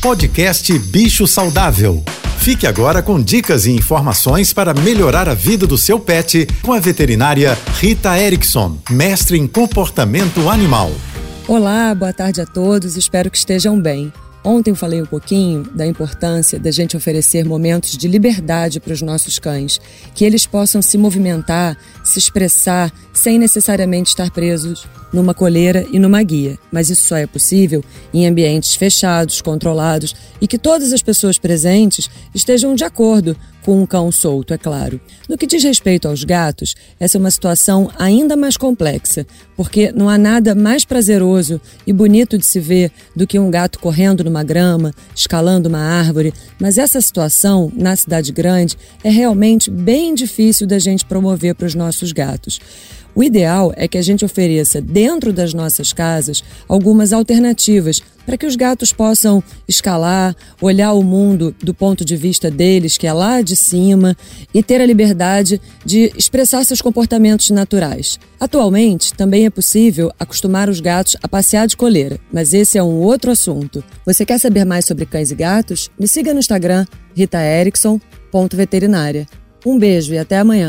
Podcast Bicho Saudável. Fique agora com dicas e informações para melhorar a vida do seu pet com a veterinária Rita Erickson, mestre em comportamento animal. Olá, boa tarde a todos, espero que estejam bem. Ontem falei um pouquinho da importância da gente oferecer momentos de liberdade para os nossos cães, que eles possam se movimentar, se expressar, sem necessariamente estar presos numa coleira e numa guia. Mas isso só é possível em ambientes fechados, controlados e que todas as pessoas presentes estejam de acordo com um cão solto, é claro. No que diz respeito aos gatos, essa é uma situação ainda mais complexa, porque não há nada mais prazeroso e bonito de se ver do que um gato correndo numa grama, escalando uma árvore, mas essa situação, na cidade grande, é realmente bem difícil da gente promover para os nossos gatos. O ideal é que a gente ofereça dentro das nossas casas algumas alternativas para que os gatos possam escalar, olhar o mundo do ponto de vista deles, que é lá de cima, e ter a liberdade de expressar seus comportamentos naturais. Atualmente, também é possível acostumar os gatos a passear de coleira, mas esse é um outro assunto. Você quer saber mais sobre cães e gatos? Me siga no Instagram, ritaerickson.veterinária. Um beijo e até amanhã.